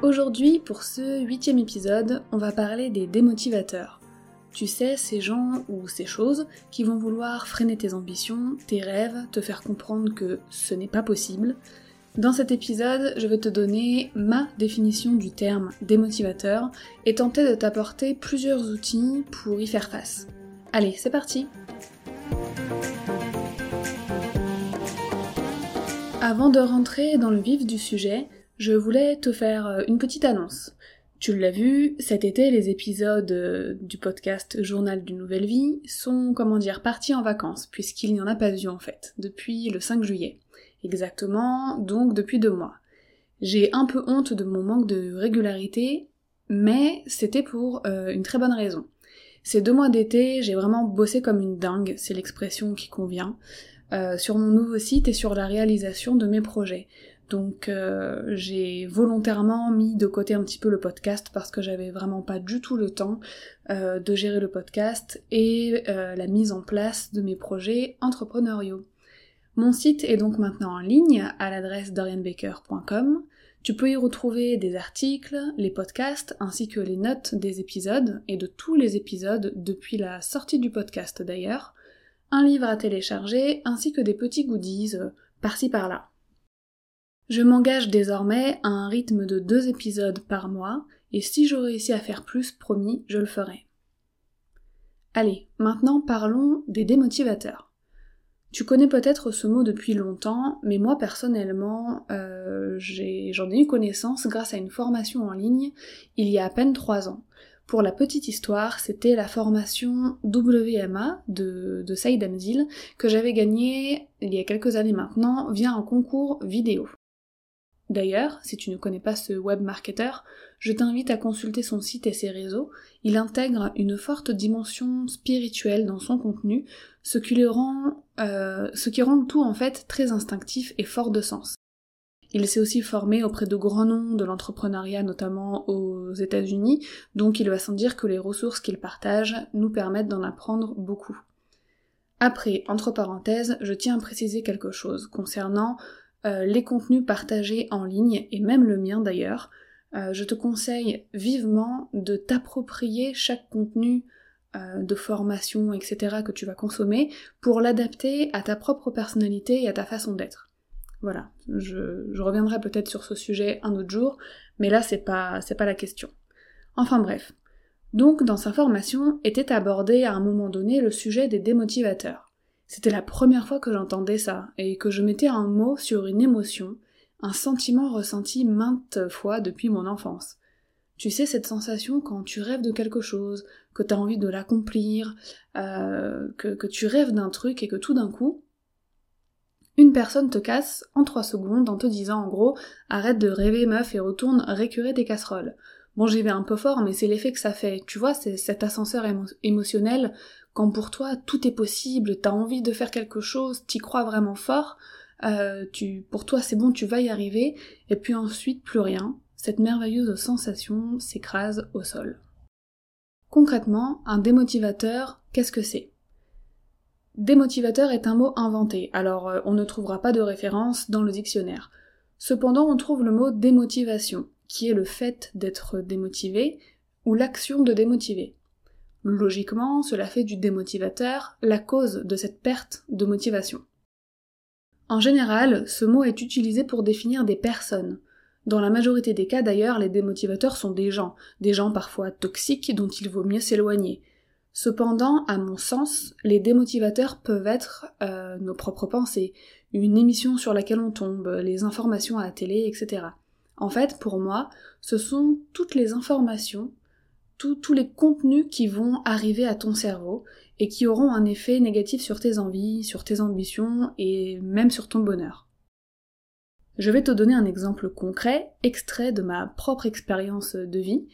Aujourd'hui, pour ce huitième épisode, on va parler des démotivateurs. Tu sais, ces gens ou ces choses qui vont vouloir freiner tes ambitions, tes rêves, te faire comprendre que ce n'est pas possible. Dans cet épisode, je vais te donner ma définition du terme démotivateur et tenter de t'apporter plusieurs outils pour y faire face. Allez, c'est parti Avant de rentrer dans le vif du sujet, je voulais te faire euh, une petite annonce. Tu l'as vu, cet été, les épisodes euh, du podcast Journal d'une nouvelle vie sont, comment dire, partis en vacances, puisqu'il n'y en a pas eu en fait, depuis le 5 juillet. Exactement, donc depuis deux mois. J'ai un peu honte de mon manque de régularité, mais c'était pour euh, une très bonne raison. Ces deux mois d'été, j'ai vraiment bossé comme une dingue, c'est l'expression qui convient, sur mon nouveau site et sur la réalisation de mes projets. Donc euh, j'ai volontairement mis de côté un petit peu le podcast parce que j'avais vraiment pas du tout le temps euh, de gérer le podcast et euh, la mise en place de mes projets entrepreneuriaux. Mon site est donc maintenant en ligne à l'adresse dorianbaker.com. Tu peux y retrouver des articles, les podcasts ainsi que les notes des épisodes et de tous les épisodes depuis la sortie du podcast d'ailleurs, un livre à télécharger ainsi que des petits goodies par-ci par-là. Je m'engage désormais à un rythme de deux épisodes par mois, et si je réussis à faire plus, promis, je le ferai. Allez, maintenant parlons des démotivateurs. Tu connais peut-être ce mot depuis longtemps, mais moi personnellement, euh, j'en ai, eu connaissance grâce à une formation en ligne il y a à peine trois ans. Pour la petite histoire, c'était la formation WMA de, de Saïd Amzil que j'avais gagnée il y a quelques années maintenant via un concours vidéo. D'ailleurs, si tu ne connais pas ce web marketer, je t'invite à consulter son site et ses réseaux. Il intègre une forte dimension spirituelle dans son contenu, ce qui, le rend, euh, ce qui rend tout en fait très instinctif et fort de sens. Il s'est aussi formé auprès de grands noms de l'entrepreneuriat, notamment aux États-Unis, donc il va sans dire que les ressources qu'il partage nous permettent d'en apprendre beaucoup. Après, entre parenthèses, je tiens à préciser quelque chose concernant euh, les contenus partagés en ligne, et même le mien d'ailleurs, euh, je te conseille vivement de t'approprier chaque contenu euh, de formation, etc. que tu vas consommer pour l'adapter à ta propre personnalité et à ta façon d'être. Voilà, je, je reviendrai peut-être sur ce sujet un autre jour, mais là c'est pas, c'est pas la question. Enfin bref. Donc dans sa formation était abordé à un moment donné le sujet des démotivateurs. C'était la première fois que j'entendais ça, et que je mettais un mot sur une émotion, un sentiment ressenti maintes fois depuis mon enfance. Tu sais, cette sensation quand tu rêves de quelque chose, que tu as envie de l'accomplir, euh, que, tu rêves d'un truc et que tout d'un coup, une personne te casse en trois secondes en te disant en gros arrête de rêver meuf et retourne récurer tes casseroles. Bon j'y vais un peu fort mais c'est l'effet que ça fait. Tu vois, c'est cet ascenseur émotionnel quand pour toi tout est possible, t'as envie de faire quelque chose, t'y crois vraiment fort, euh, pour toi c'est bon, tu vas y arriver, et puis ensuite plus rien, cette merveilleuse sensation s'écrase au sol. Concrètement, un démotivateur, qu'est-ce que c'est? Démotivateur est un mot inventé, alors euh, on ne trouvera pas de référence dans le dictionnaire. Cependant, on trouve le mot démotivation, qui est le fait d'être démotivé ou l'action de démotiver. Logiquement, cela fait du démotivateur la cause de cette perte de motivation. En général, ce mot est utilisé pour définir des personnes. Dans la majorité des cas d'ailleurs, les démotivateurs sont des gens, des gens parfois toxiques dont il vaut mieux s'éloigner. Cependant, à mon sens, les démotivateurs peuvent être euh, nos propres pensées, une émission sur laquelle on tombe, les informations à la télé, etc. En fait, pour moi, ce sont toutes les informations, tous les contenus qui vont arriver à ton cerveau et qui auront un effet négatif sur tes envies, sur tes ambitions et même sur ton bonheur. Je vais te donner un exemple concret, extrait de ma propre expérience de vie.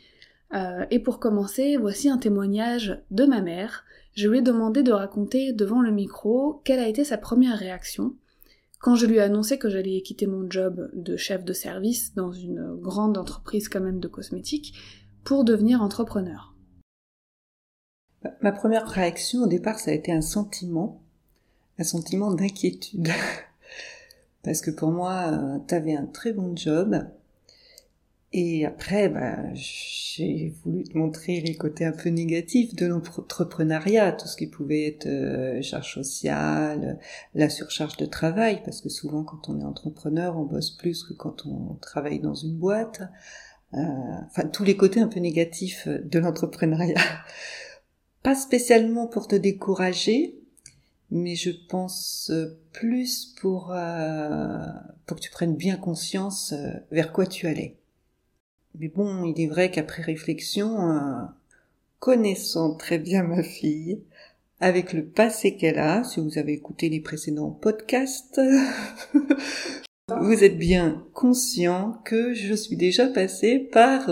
Euh, et pour commencer, voici un témoignage de ma mère. Je lui ai demandé de raconter devant le micro quelle a été sa première réaction quand je lui ai annoncé que j'allais quitter mon job de chef de service dans une grande entreprise quand même de cosmétiques pour devenir entrepreneur. Ma première réaction au départ, ça a été un sentiment, un sentiment d'inquiétude. Parce que pour moi, euh, tu avais un très bon job. Et après, bah, j'ai voulu te montrer les côtés un peu négatifs de l'entrepreneuriat, tout ce qui pouvait être euh, charge sociale, la surcharge de travail, parce que souvent quand on est entrepreneur, on bosse plus que quand on travaille dans une boîte. Euh, enfin, tous les côtés un peu négatifs de l'entrepreneuriat. Pas spécialement pour te décourager, mais je pense euh, plus pour, euh, pour que tu prennes bien conscience euh, vers quoi tu allais. Mais bon, il est vrai qu'après réflexion, connaissant très bien ma fille, avec le passé qu'elle a, si vous avez écouté les précédents podcasts, vous êtes bien conscient que je suis déjà passée par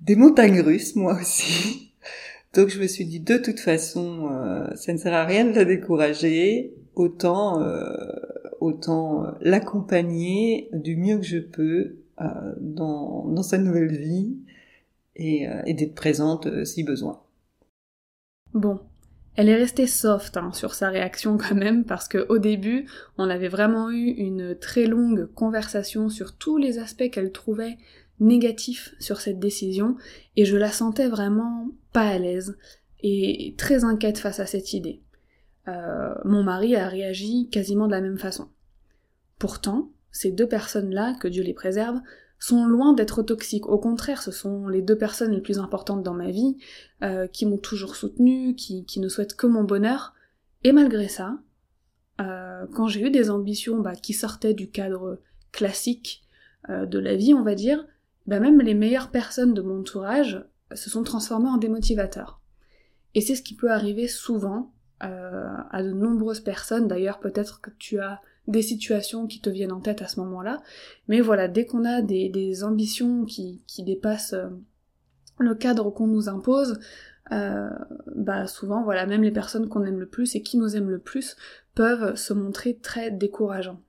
des montagnes russes, moi aussi. Donc je me suis dit de toute façon, euh, ça ne sert à rien de la décourager, autant euh, autant euh, l'accompagner du mieux que je peux dans, dans sa nouvelle vie et, et d'être présente si besoin. Bon, elle est restée soft hein, sur sa réaction quand même parce que au début, on avait vraiment eu une très longue conversation sur tous les aspects qu'elle trouvait négatifs sur cette décision et je la sentais vraiment pas à l'aise et très inquiète face à cette idée. Euh, mon mari a réagi quasiment de la même façon. Pourtant, ces deux personnes-là, que Dieu les préserve, sont loin d'être toxiques. Au contraire, ce sont les deux personnes les plus importantes dans ma vie, euh, qui m'ont toujours soutenue, qui, qui, ne souhaitent que mon bonheur. Et malgré ça, euh, quand j'ai eu des ambitions bah, qui sortaient du cadre classique de la vie, on va dire, bah même les meilleures personnes de mon entourage se sont transformées en démotivateurs. Et c'est ce qui peut arriver souvent euh, à de nombreuses personnes, d'ailleurs peut-être que tu as des situations qui te viennent en tête à ce moment-là, mais voilà, dès qu'on a des, ambitions qui, qui dépassent euh, le cadre qu'on nous impose, euh, bah souvent voilà, même les personnes qu'on aime le plus et qui nous aiment le plus peuvent se montrer très décourageants.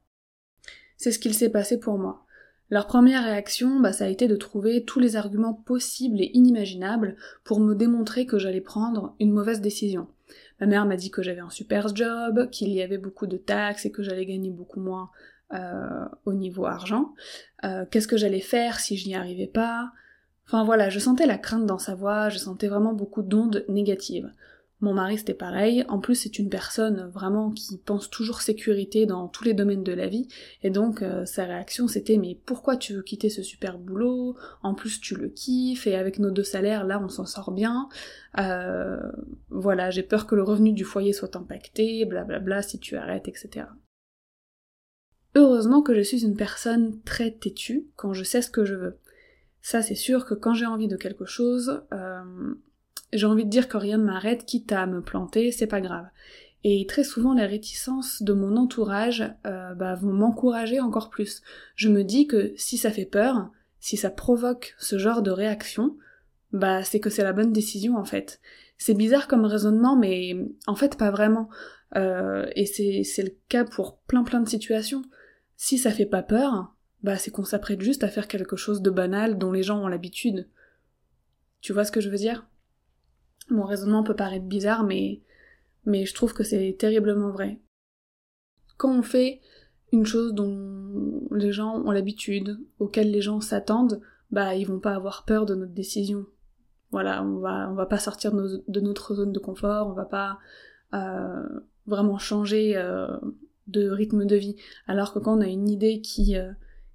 C'est ce qu'il s'est passé pour moi. Leur première réaction, bah, ça a été de trouver tous les arguments possibles et inimaginables pour me démontrer que j'allais prendre une mauvaise décision. Ma mère m'a dit que j'avais un super job, qu'il y avait beaucoup de taxes et que j'allais gagner beaucoup moins euh, au niveau argent. Euh, qu'est-ce que j'allais faire si je n'y arrivais pas? Enfin voilà, je sentais la crainte dans sa voix, je sentais vraiment beaucoup d'ondes négatives. Mon mari c'était pareil, en plus c'est une personne vraiment qui pense toujours sécurité dans tous les domaines de la vie, et donc euh, sa réaction c'était mais pourquoi tu veux quitter ce super boulot? En plus tu le kiffes, et avec nos deux salaires là on s'en sort bien. Euh, voilà, j'ai peur que le revenu du foyer soit impacté, blablabla bla bla, si tu arrêtes, etc. Heureusement que je suis une personne très têtue quand je sais ce que je veux. Ça c'est sûr que quand j'ai envie de quelque chose, euh, j'ai envie de dire que rien ne m'arrête, quitte à me planter, c'est pas grave. Et très souvent, les réticences de mon entourage euh, bah, vont m'encourager encore plus. Je me dis que si ça fait peur, si ça provoque ce genre de réaction, bah c'est que c'est la bonne décision en fait. C'est bizarre comme raisonnement, mais en fait pas vraiment. Euh, et c'est le cas pour plein plein de situations. Si ça fait pas peur, bah c'est qu'on s'apprête juste à faire quelque chose de banal dont les gens ont l'habitude. Tu vois ce que je veux dire? Mon raisonnement peut paraître bizarre, mais, je trouve que c'est terriblement vrai. Quand on fait une chose dont les gens ont l'habitude, auquel les gens s'attendent, bah ils vont pas avoir peur de notre décision. Voilà, on va on va pas sortir de, notre zone de confort, on va pas euh, vraiment changer euh, de rythme de vie. Alors que quand on a une idée qui, euh,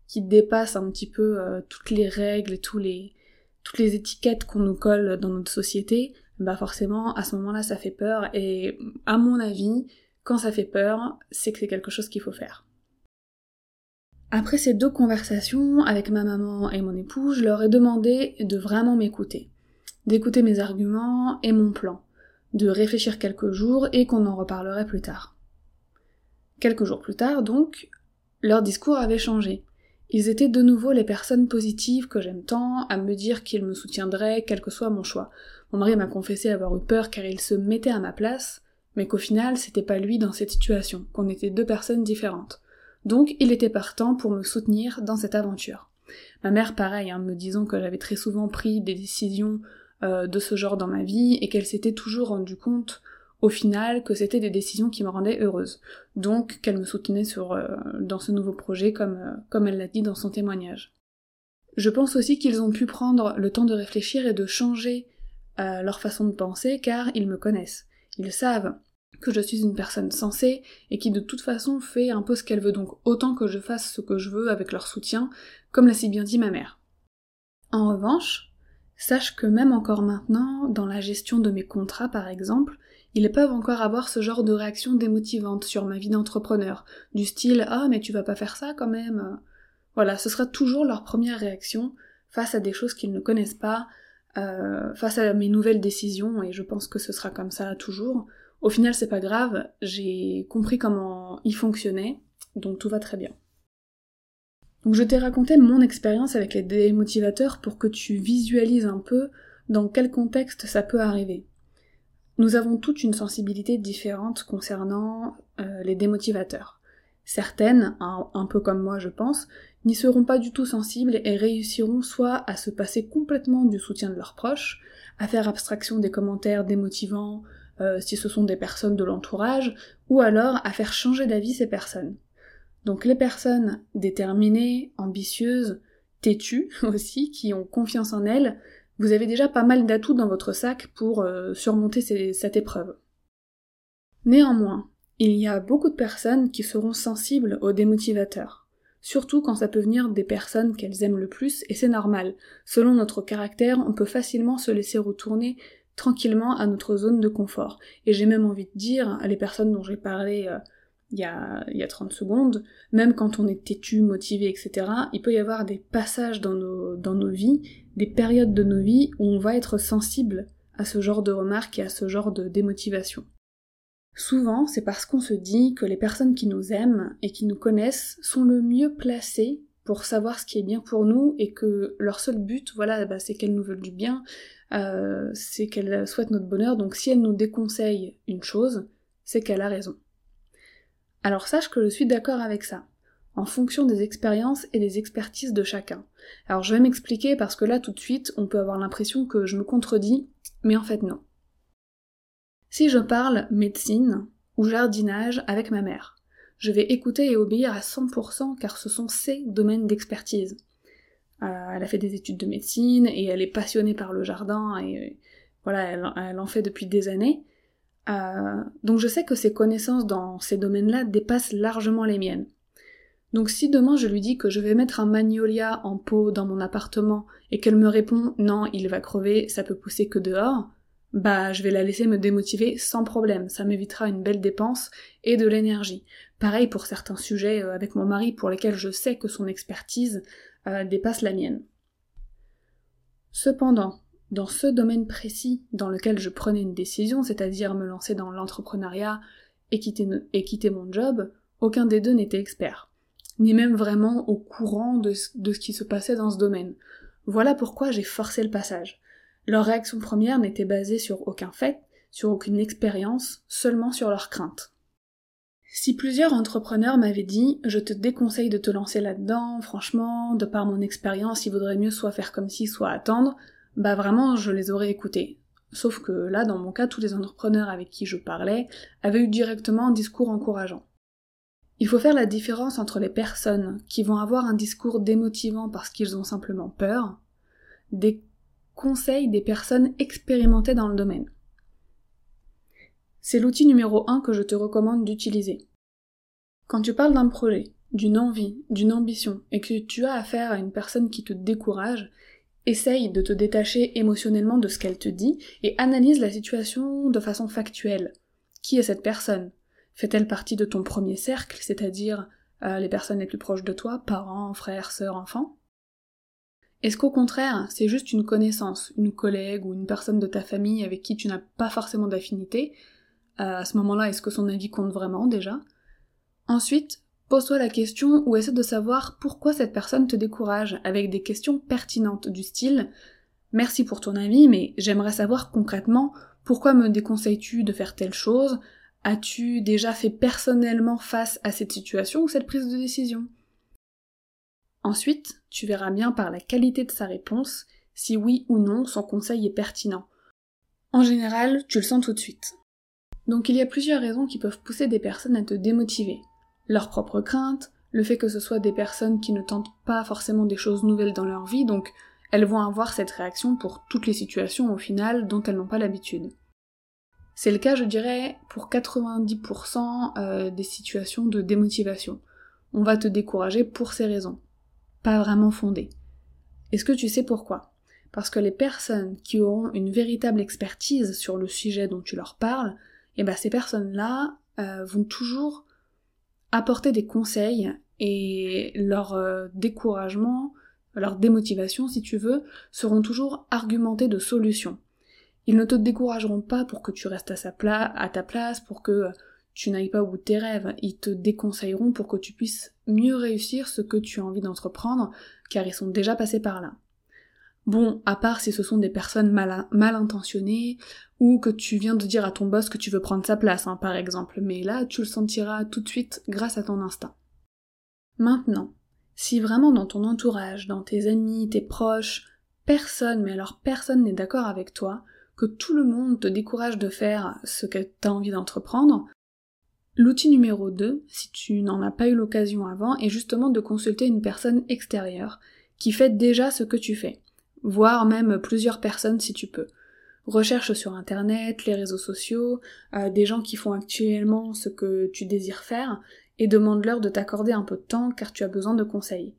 qui dépasse un petit peu toutes les règles tous les, toutes les étiquettes qu'on nous colle dans notre société, bah forcément à ce moment-là ça fait peur et à mon avis, quand ça fait peur, c'est que c'est quelque chose qu'il faut faire. Après ces deux conversations avec ma maman et mon époux, je leur ai demandé de vraiment m'écouter, d'écouter mes arguments et mon plan, de réfléchir quelques jours et qu'on en reparlerait plus tard. Quelques jours plus tard, donc, leur discours avait changé. Ils étaient de nouveau les personnes positives que j'aime tant, à me dire qu'ils me soutiendraient, quel que soit mon choix. Mon mari m'a confessé avoir eu peur car il se mettait à ma place, mais qu'au final c'était pas lui dans cette situation, qu'on était deux personnes différentes. Donc il était partant pour me soutenir dans cette aventure. Ma mère pareil, hein, me disant que j'avais très souvent pris des décisions euh, de ce genre dans ma vie et qu'elle s'était toujours rendu compte au final que c'était des décisions qui me rendaient heureuse. Donc qu'elle me soutenait sur, euh, dans ce nouveau projet euh, comme elle l'a dit dans son témoignage. Je pense aussi qu'ils ont pu prendre le temps de réfléchir et de changer leur façon de penser car ils me connaissent. Ils savent que je suis une personne sensée et qui de toute façon fait un peu ce qu'elle veut, donc autant que je fasse ce que je veux avec leur soutien, comme l'a si bien dit ma mère. En revanche, sache que même encore maintenant, dans la gestion de mes contrats par exemple, ils peuvent encore avoir ce genre de réaction démotivante sur ma vie d'entrepreneur, du style Ah mais tu vas pas faire ça quand même Voilà, ce sera toujours leur première réaction face à des choses qu'ils ne connaissent pas, euh, face à mes nouvelles décisions, et je pense que ce sera comme ça toujours, au final, c'est pas grave, j'ai compris comment il fonctionnait, donc tout va très bien. Donc je t'ai raconté mon expérience avec les démotivateurs pour que tu visualises un peu dans quel contexte ça peut arriver. Nous avons toutes une sensibilité différente concernant euh, les démotivateurs. Certaines, un, peu comme moi je pense, n'y seront pas du tout sensibles et réussiront soit à se passer complètement du soutien de leurs proches, à faire abstraction des commentaires démotivants, euh, si ce sont des personnes de l'entourage, ou alors à faire changer d'avis ces personnes. Donc les personnes déterminées, ambitieuses, têtues aussi, qui ont confiance en elles, vous avez déjà pas mal d'atouts dans votre sac pour euh, surmonter cette épreuve. Néanmoins, il y a beaucoup de personnes qui seront sensibles aux démotivateurs, surtout quand ça peut venir des personnes qu'elles aiment le plus, et c'est normal. Selon notre caractère, on peut facilement se laisser retourner tranquillement à notre zone de confort. Et j'ai même envie de dire, à les personnes dont j'ai parlé euh, il, y a, il y a 30 secondes, même quand on est têtu, motivé, etc., il peut y avoir des passages dans nos vies, des périodes de nos vies où on va être sensible à ce genre de remarques et à ce genre de démotivation. Souvent, c'est parce qu'on se dit que les personnes qui nous aiment et qui nous connaissent sont le mieux placées pour savoir ce qui est bien pour nous et que leur seul but, voilà, bah, c'est qu'elles nous veulent du bien, euh, c'est qu'elle souhaite notre bonheur, donc si elle nous déconseille une chose, c'est qu'elle a raison. Alors sache que je suis d'accord avec ça, en fonction des expériences et des expertises de chacun. Alors je vais m'expliquer parce que là tout de suite on peut avoir l'impression que je me contredis, mais en fait non. Si je parle médecine ou jardinage avec ma mère, je vais écouter et obéir à 100% car ce sont ses domaines d'expertise. Euh, elle a fait des études de médecine et elle est passionnée par le jardin et euh, voilà, elle, en fait depuis des années. Euh, donc je sais que ses connaissances dans ces domaines-là dépassent largement les miennes. Donc si demain je lui dis que je vais mettre un magnolia en pot dans mon appartement et qu'elle me répond non, il va crever, ça peut pousser que dehors, bah je vais la laisser me démotiver sans problème, ça m'évitera une belle dépense et de l'énergie. Pareil pour certains sujets avec mon mari pour lesquels je sais que son expertise euh, dépasse la mienne. Cependant, dans ce domaine précis dans lequel je prenais une décision, c'est-à-dire me lancer dans l'entrepreneuriat et quitter, mon job, aucun des deux n'était expert, ni même vraiment au courant de ce qui se passait dans ce domaine. Voilà pourquoi j'ai forcé le passage. Leur réaction première n'était basée sur aucun fait, sur aucune expérience, seulement sur leurs craintes. Si plusieurs entrepreneurs m'avaient dit je te déconseille de te lancer là-dedans, franchement, de par mon expérience, il vaudrait mieux soit faire comme si, soit attendre, bah vraiment je les aurais écoutés. Sauf que là, dans mon cas, tous les entrepreneurs avec qui je parlais avaient eu directement un discours encourageant. Il faut faire la différence entre les personnes qui vont avoir un discours démotivant parce qu'ils ont simplement peur, des conseils des personnes expérimentées dans le domaine. C'est l'outil numéro 1 que je te recommande d'utiliser. Quand tu parles d'un projet, d'une envie, d'une ambition, et que tu as affaire à une personne qui te décourage, essaye de te détacher émotionnellement de ce qu'elle te dit et analyse la situation de façon factuelle. Qui est cette personne? Fait-elle partie de ton premier cercle, c'est-à-dire euh, les personnes les plus proches de toi, parents, frères, sœurs, enfants? Est-ce qu'au contraire, c'est juste une connaissance, une collègue ou une personne de ta famille avec qui tu n'as pas forcément d'affinité euh, À ce moment-là, est-ce que son avis compte vraiment déjà? Ensuite, pose-toi la question ou essaie de savoir pourquoi cette personne te décourage avec des questions pertinentes du style Merci pour ton avis, mais j'aimerais savoir concrètement pourquoi me déconseilles-tu de faire telle chose? As-tu déjà fait personnellement face à cette situation ou cette prise de décision? Ensuite, tu verras bien par la qualité de sa réponse si oui ou non son conseil est pertinent. En général, tu le sens tout de suite. Donc il y a plusieurs raisons qui peuvent pousser des personnes à te démotiver leurs propres craintes, le fait que ce soit des personnes qui ne tentent pas forcément des choses nouvelles dans leur vie, donc elles vont avoir cette réaction pour toutes les situations au final dont elles n'ont pas l'habitude. C'est le cas, je dirais, pour 90% euh, des situations de démotivation. On va te décourager pour ces raisons, pas vraiment fondées. Est-ce que tu sais pourquoi? Parce que les personnes qui auront une véritable expertise sur le sujet dont tu leur parles, eh ben ces personnes-là euh, vont toujours apporter des conseils et leur euh, découragement, leur démotivation si tu veux, seront toujours argumentés de solutions. Ils ne te décourageront pas pour que tu restes à, à ta place, pour que tu n'ailles pas au bout de tes rêves, ils te déconseilleront pour que tu puisses mieux réussir ce que tu as envie d'entreprendre, car ils sont déjà passés par là. Bon, à part si ce sont des personnes mal, intentionnées, ou que tu viens de dire à ton boss que tu veux prendre sa place, hein, par exemple, mais là tu le sentiras tout de suite grâce à ton instinct. Maintenant, si vraiment dans ton entourage, dans tes amis, tes proches, personne, mais alors personne n'est d'accord avec toi, que tout le monde te décourage de faire ce que tu as envie d'entreprendre, l'outil numéro 2, si tu n'en as pas eu l'occasion avant, est justement de consulter une personne extérieure qui fait déjà ce que tu fais voire même plusieurs personnes si tu peux. Recherche sur internet, les réseaux sociaux, euh, des gens qui font actuellement ce que tu désires faire, et demande-leur de t'accorder un peu de temps car tu as besoin de conseils.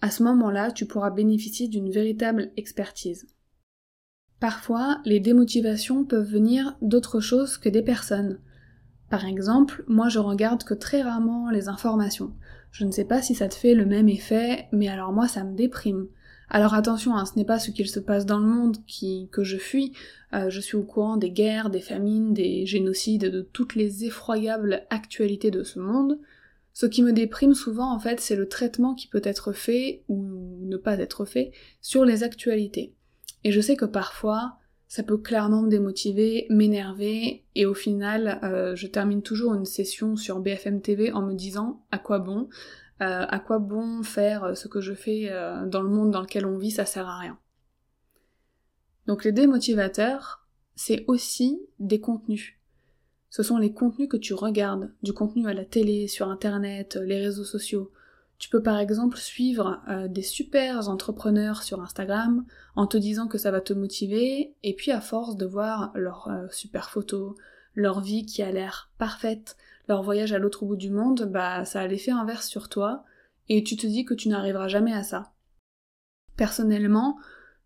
À ce moment-là, tu pourras bénéficier d'une véritable expertise. Parfois, les démotivations peuvent venir d'autre chose que des personnes. Par exemple, moi je regarde que très rarement les informations. Je ne sais pas si ça te fait le même effet, mais alors moi ça me déprime. Alors attention, hein, ce n'est pas ce qu'il se passe dans le monde que je fuis, euh, je suis au courant des guerres, des famines, des génocides, de toutes les effroyables actualités de ce monde. Ce qui me déprime souvent en fait, c'est le traitement qui peut être fait, ou ne pas être fait, sur les actualités. Et je sais que parfois, ça peut clairement me démotiver, m'énerver, et au final, euh, je termine toujours une session sur BFM TV en me disant à quoi bon, euh, à quoi bon faire euh, ce que je fais dans le monde dans lequel on vit, ça sert à rien. Donc les démotivateurs, c'est aussi des contenus. Ce sont les contenus que tu regardes, du contenu à la télé, sur internet, les réseaux sociaux. Tu peux par exemple suivre des super entrepreneurs sur Instagram en te disant que ça va te motiver, et puis à force de voir leurs super photos, leur vie qui a l'air parfaite, leur voyage à l'autre bout du monde, bah ça a l'effet inverse sur toi, et tu te dis que tu n'arriveras jamais à ça. Personnellement,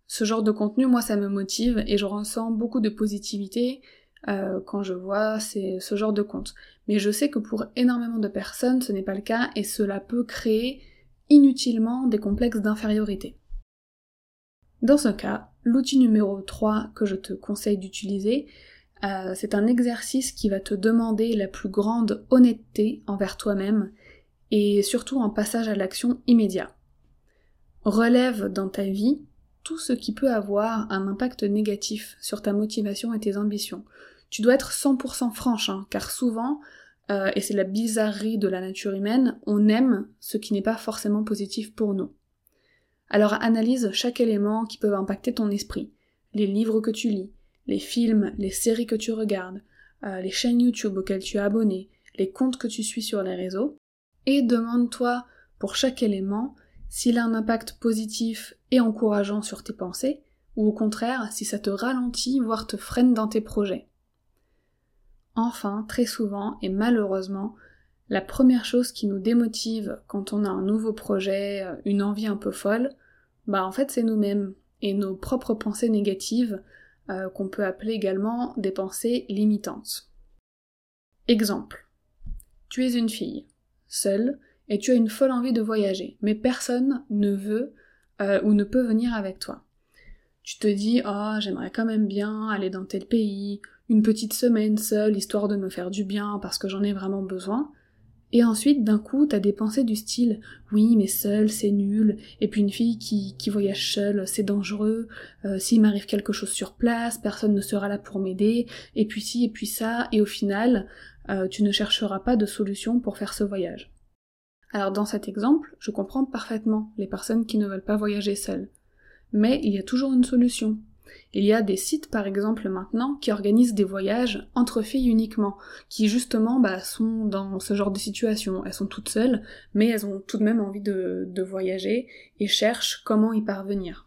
ce genre de contenu, moi, ça me motive et je ressens beaucoup de positivité euh, quand je vois ce genre de compte. Mais je sais que pour énormément de personnes, ce n'est pas le cas et cela peut créer inutilement des complexes d'infériorité. Dans ce cas, l'outil numéro 3 que je te conseille d'utiliser, euh, c'est un exercice qui va te demander la plus grande honnêteté envers toi-même et surtout un passage à l'action immédiat. Relève dans ta vie ce qui peut avoir un impact négatif sur ta motivation et tes ambitions. Tu dois être 100% franche, hein, car souvent, euh, et c'est la bizarrerie de la nature humaine, on aime ce qui n'est pas forcément positif pour nous. Alors analyse chaque élément qui peut impacter ton esprit, les livres que tu lis, les films, les séries que tu regardes, euh, les chaînes YouTube auxquelles tu es abonné, les comptes que tu suis sur les réseaux, et demande-toi pour chaque élément s'il a un impact positif et encourageant sur tes pensées, ou au contraire si ça te ralentit, voire te freine dans tes projets. Enfin, très souvent, et malheureusement, la première chose qui nous démotive quand on a un nouveau projet, euh, une envie un peu folle, bah en fait c'est nous-mêmes et nos propres pensées négatives euh, qu'on peut appeler également des pensées limitantes. Exemple. Tu es une fille, seule, et tu as une folle envie de voyager, mais personne ne veut euh, ou ne peut venir avec toi. Tu te dis oh j'aimerais quand même bien aller dans tel pays, une petite semaine seule histoire de me faire du bien parce que j'en ai vraiment besoin, et ensuite, d'un coup, t'as des pensées du style oui, mais seule, c'est nul. Et puis une fille qui, qui voyage seule, c'est dangereux. Euh, S'il m'arrive quelque chose sur place, personne ne sera là pour m'aider. Et puis ci, et puis ça. Et au final, euh, tu ne chercheras pas de solution pour faire ce voyage. Alors dans cet exemple, je comprends parfaitement les personnes qui ne veulent pas voyager seules. Mais il y a toujours une solution. Il y a des sites par exemple maintenant qui organisent des voyages entre filles uniquement, qui justement bah, sont dans ce genre de situation. Elles sont toutes seules, mais elles ont tout de même envie de, de voyager et cherchent comment y parvenir.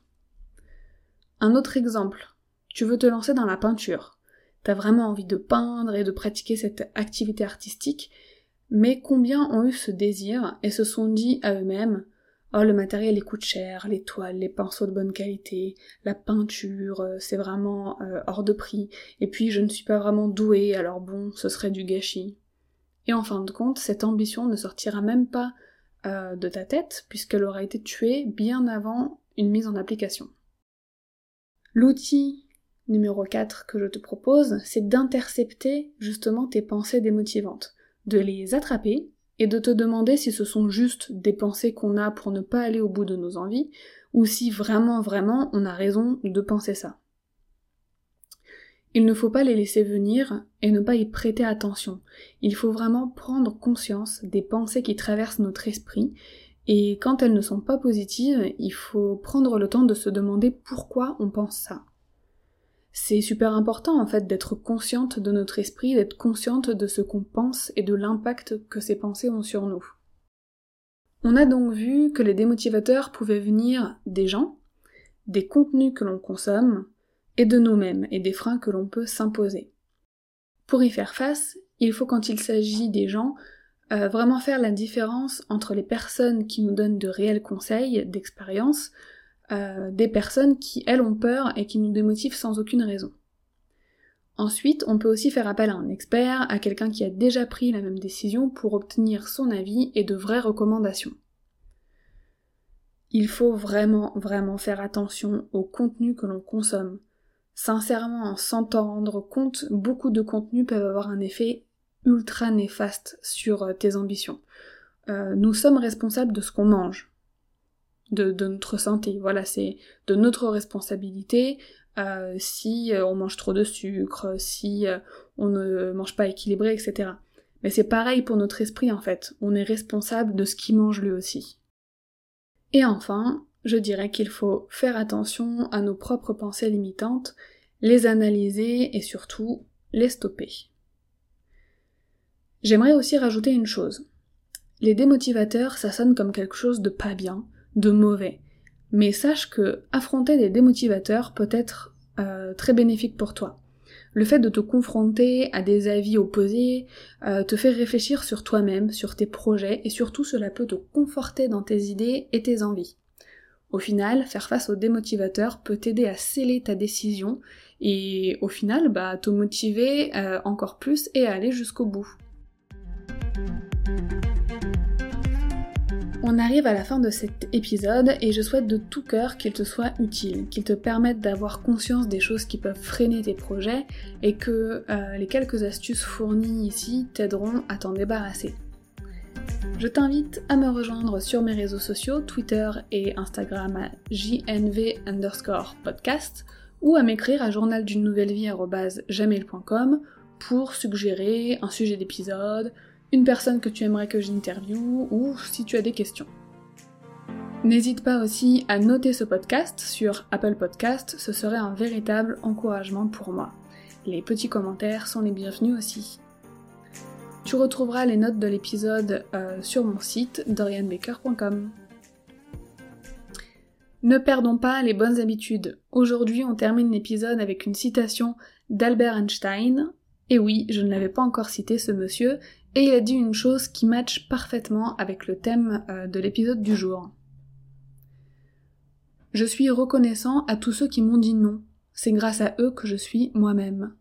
Un autre exemple, tu veux te lancer dans la peinture. T'as vraiment envie de peindre et de pratiquer cette activité artistique, mais combien ont eu ce désir et se sont dit à eux-mêmes Oh, le matériel il coûte cher, les toiles, les pinceaux de bonne qualité, la peinture, euh, c'est vraiment euh, hors de prix, et puis je ne suis pas vraiment douée, alors bon, ce serait du gâchis. Et en fin de compte, cette ambition ne sortira même pas euh, de ta tête, puisqu'elle aura été tuée bien avant une mise en application. L'outil numéro 4 que je te propose, c'est d'intercepter justement tes pensées démotivantes, de les attraper et de te demander si ce sont juste des pensées qu'on a pour ne pas aller au bout de nos envies, ou si vraiment, vraiment, on a raison de penser ça. Il ne faut pas les laisser venir et ne pas y prêter attention. Il faut vraiment prendre conscience des pensées qui traversent notre esprit et quand elles ne sont pas positives, il faut prendre le temps de se demander pourquoi on pense ça. C'est super important en fait d'être consciente de notre esprit, d'être consciente de ce qu'on pense et de l'impact que ces pensées ont sur nous. On a donc vu que les démotivateurs pouvaient venir des gens, des contenus que l'on consomme, et de nous-mêmes, et des freins que l'on peut s'imposer. Pour y faire face, il faut quand il s'agit des gens euh, vraiment faire la différence entre les personnes qui nous donnent de réels conseils, d'expérience, euh, des personnes qui, elles, ont peur et qui nous démotivent sans aucune raison. Ensuite, on peut aussi faire appel à un expert, à quelqu'un qui a déjà pris la même décision pour obtenir son avis et de vraies recommandations. Il faut vraiment, vraiment faire attention au contenu que l'on consomme. Sincèrement, s'entendre compte, beaucoup de contenus peuvent avoir un effet ultra néfaste sur euh, tes ambitions. Euh, nous sommes responsables de ce qu'on mange de, notre santé. Voilà, c'est de notre responsabilité euh, si euh, on mange trop de sucre, si euh, on ne mange pas équilibré, etc. Mais c'est pareil pour notre esprit en fait. On est responsable de ce qu'il mange lui aussi. Et enfin, je dirais qu'il faut faire attention à nos propres pensées limitantes, les analyser et surtout les stopper. J'aimerais aussi rajouter une chose. Les démotivateurs, ça sonne comme quelque chose de pas bien, de mauvais. Mais sache que affronter des démotivateurs peut être euh, très bénéfique pour toi. Le fait de te confronter à des avis opposés euh, te fait réfléchir sur toi-même, sur tes projets, et surtout cela peut te conforter dans tes idées et tes envies. Au final, faire face aux démotivateurs peut t'aider à sceller ta décision et au final, bah, te motiver euh, encore plus et à aller jusqu'au bout. On arrive à la fin de cet épisode et je souhaite de tout cœur qu'il te soit utile, qu'il te permette d'avoir conscience des choses qui peuvent freiner tes projets et que euh, les quelques astuces fournies ici t'aideront à t'en débarrasser. Je t'invite à me rejoindre sur mes réseaux sociaux, Twitter et Instagram à jnv underscore podcast ou à m'écrire à journaldunenouvellevie.com pour suggérer un sujet d'épisode, une personne que tu aimerais que j'interviewe ou si tu as des questions. N'hésite pas aussi à noter ce podcast sur Apple Podcast, ce serait un véritable encouragement pour moi. Les petits commentaires sont les bienvenus aussi. Tu retrouveras les notes de l'épisode euh, sur mon site dorianbaker.com. Ne perdons pas les bonnes habitudes. Aujourd'hui, on termine l'épisode avec une citation d'Albert Einstein. Et oui, je ne l'avais pas encore cité ce monsieur, et il a dit une chose qui matche parfaitement avec le thème euh, de l'épisode du jour. Je suis reconnaissant à tous ceux qui m'ont dit non. C'est grâce à eux que je suis moi-même.